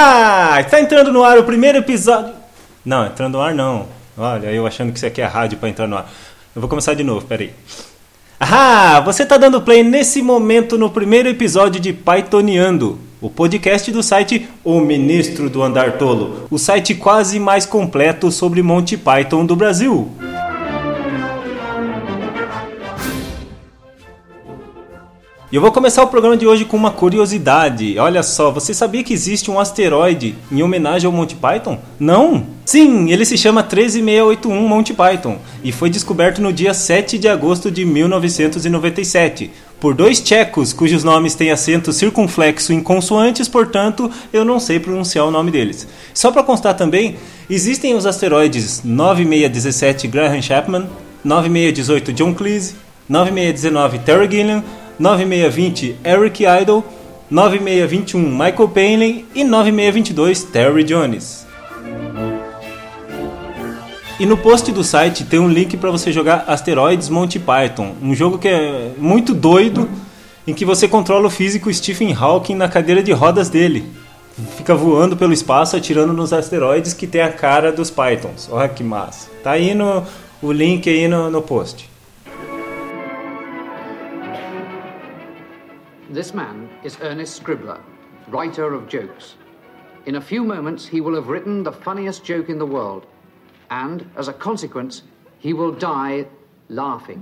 Ahá! Está entrando no ar o primeiro episódio. Não, entrando no ar não. Olha, eu achando que isso aqui é rádio para entrar no ar. Eu vou começar de novo, peraí. Ahá! Você está dando play nesse momento no primeiro episódio de Pythoniando, o podcast do site O Ministro do Andar Tolo, o site quase mais completo sobre Monty Python do Brasil. E eu vou começar o programa de hoje com uma curiosidade. Olha só, você sabia que existe um asteroide em homenagem ao Monty Python? Não? Sim, ele se chama 13681 Monty Python e foi descoberto no dia 7 de agosto de 1997 por dois tchecos cujos nomes têm acento circunflexo em consoantes, portanto, eu não sei pronunciar o nome deles. Só para constar também, existem os asteroides 9617 Graham Chapman, 9618 John Cleese, 9619 Terry Gilliam 9620 Eric Idle, 9621 Michael Palin e 9622 Terry Jones. E no post do site tem um link para você jogar Asteroids Monty Python, um jogo que é muito doido, em que você controla o físico Stephen Hawking na cadeira de rodas dele. Fica voando pelo espaço, atirando nos asteroides que tem a cara dos Pythons. Olha que massa. Tá aí no, o link aí no, no post. This man is Ernest Scribbler, writer of jokes. In a few moments, he will have written the funniest joke in the world, and as a consequence, he will die laughing.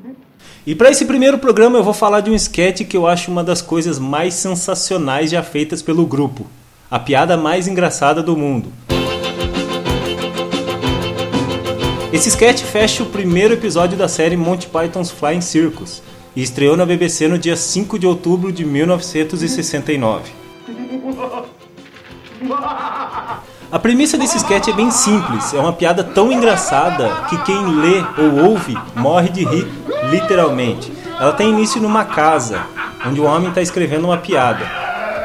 E para esse primeiro programa eu vou falar de um sketch que eu acho uma das coisas mais sensacionais já feitas pelo grupo. A piada mais engraçada do mundo. Esse sketch fecha o primeiro episódio da série Monty Python's Flying Circus e estreou na BBC no dia 5 de outubro de 1969. A premissa desse sketch é bem simples, é uma piada tão engraçada que quem lê ou ouve morre de rir, literalmente. Ela tem início numa casa, onde o homem está escrevendo uma piada.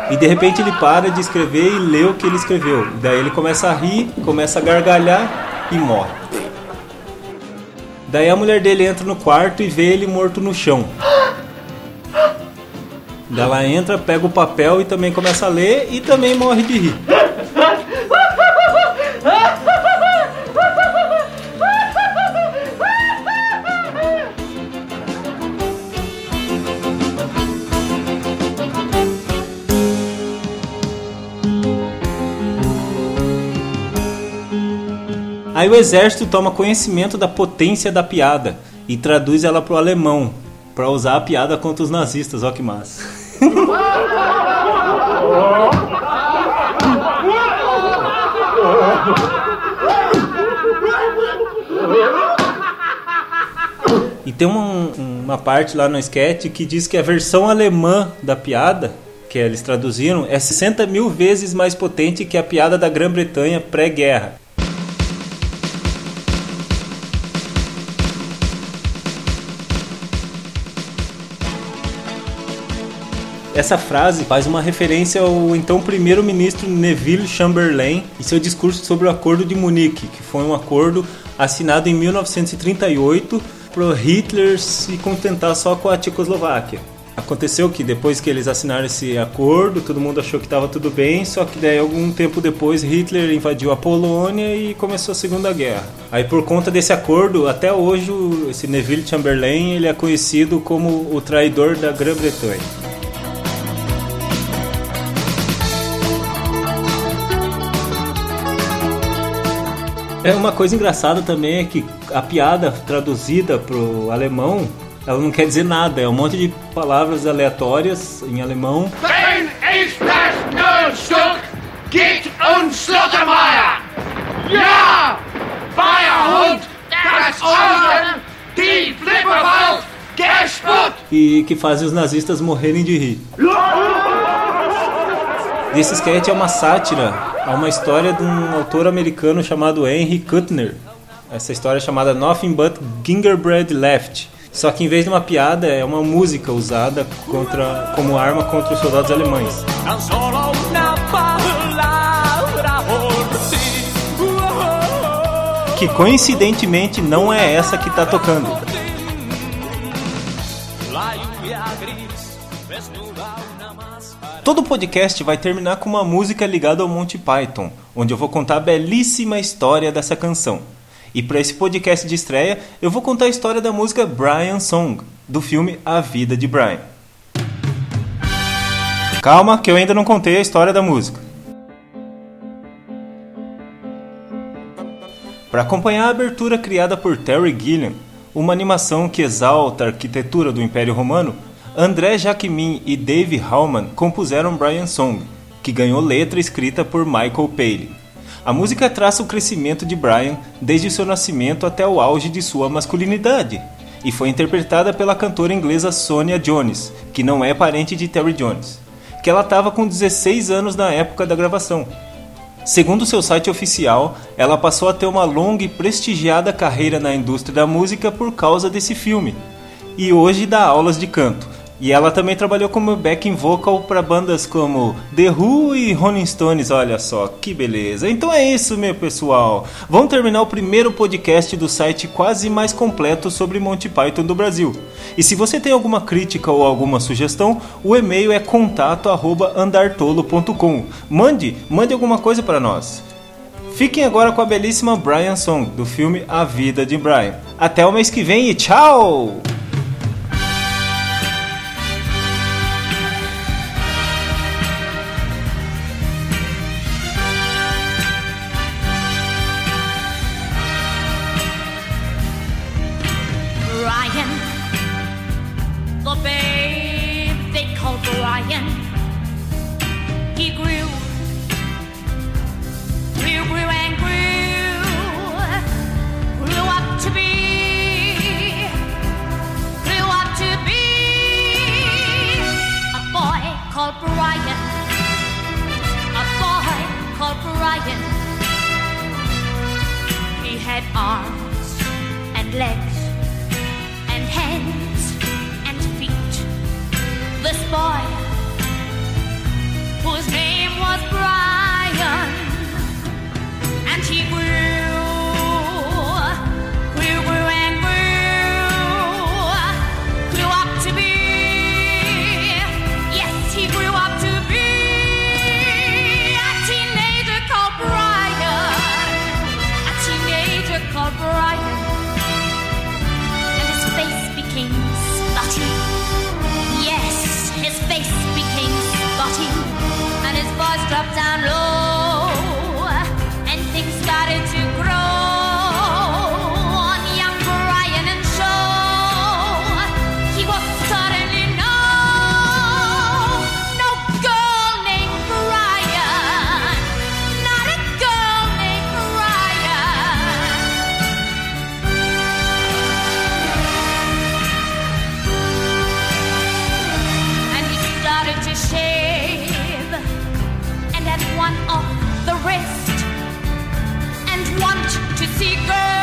E de repente ele para de escrever e lê o que ele escreveu. Daí ele começa a rir, começa a gargalhar e morre. Daí a mulher dele entra no quarto e vê ele morto no chão. Ela entra, pega o papel e também começa a ler e também morre de rir. Aí o exército toma conhecimento da potência da piada e traduz ela para o alemão, para usar a piada contra os nazistas. Olha que massa. E tem uma, uma parte lá no sketch que diz que a versão alemã da piada, que eles traduziram, é 60 mil vezes mais potente que a piada da Grã-Bretanha pré-guerra. Essa frase faz uma referência ao então primeiro-ministro Neville Chamberlain e seu discurso sobre o Acordo de Munique, que foi um acordo assinado em 1938 para Hitler se contentar só com a Tchecoslováquia. Aconteceu que depois que eles assinaram esse acordo, todo mundo achou que estava tudo bem, só que daí algum tempo depois Hitler invadiu a Polônia e começou a Segunda Guerra. Aí por conta desse acordo, até hoje esse Neville Chamberlain ele é conhecido como o traidor da Grã-Bretanha. É uma coisa engraçada também é que a piada traduzida pro alemão, ela não quer dizer nada, é um monte de palavras aleatórias em alemão. Wenn ist das Notstück? Geht und Slottermeier! Ja! Feierhund! Das Orden! Die Flipperwald! Gesput! E que fazem os nazistas morrerem de rir. Esse sketch é uma sátira a uma história de um autor americano chamado Henry Kuttner. Essa história é chamada Nothing But Gingerbread Left. Só que em vez de uma piada, é uma música usada contra, como arma contra os soldados alemães. Que coincidentemente não é essa que está tocando. Todo podcast vai terminar com uma música ligada ao Monty Python, onde eu vou contar a belíssima história dessa canção. E para esse podcast de estreia, eu vou contar a história da música Brian Song, do filme A Vida de Brian. Calma, que eu ainda não contei a história da música. Para acompanhar a abertura criada por Terry Gilliam, uma animação que exalta a arquitetura do Império Romano, André Jacquemin e Dave Hallman compuseram Brian Song, que ganhou letra escrita por Michael Palin. A música traça o crescimento de Brian desde seu nascimento até o auge de sua masculinidade, e foi interpretada pela cantora inglesa Sonia Jones, que não é parente de Terry Jones, que ela estava com 16 anos na época da gravação. Segundo seu site oficial, ela passou a ter uma longa e prestigiada carreira na indústria da música por causa desse filme, e hoje dá aulas de canto, e ela também trabalhou como backing vocal para bandas como The Who e Rolling Stones, olha só, que beleza. Então é isso, meu pessoal. Vamos terminar o primeiro podcast do site quase mais completo sobre Monty Python do Brasil. E se você tem alguma crítica ou alguma sugestão, o e-mail é contato@andartolo.com. Mande, mande alguma coisa para nós. Fiquem agora com a belíssima Brian Song do filme A Vida de Brian. Até o mês que vem e tchau! had arms and legs and hands and feet. This boy, whose name was Brian, and he grew. drop down low. One off the wrist and want to see girls.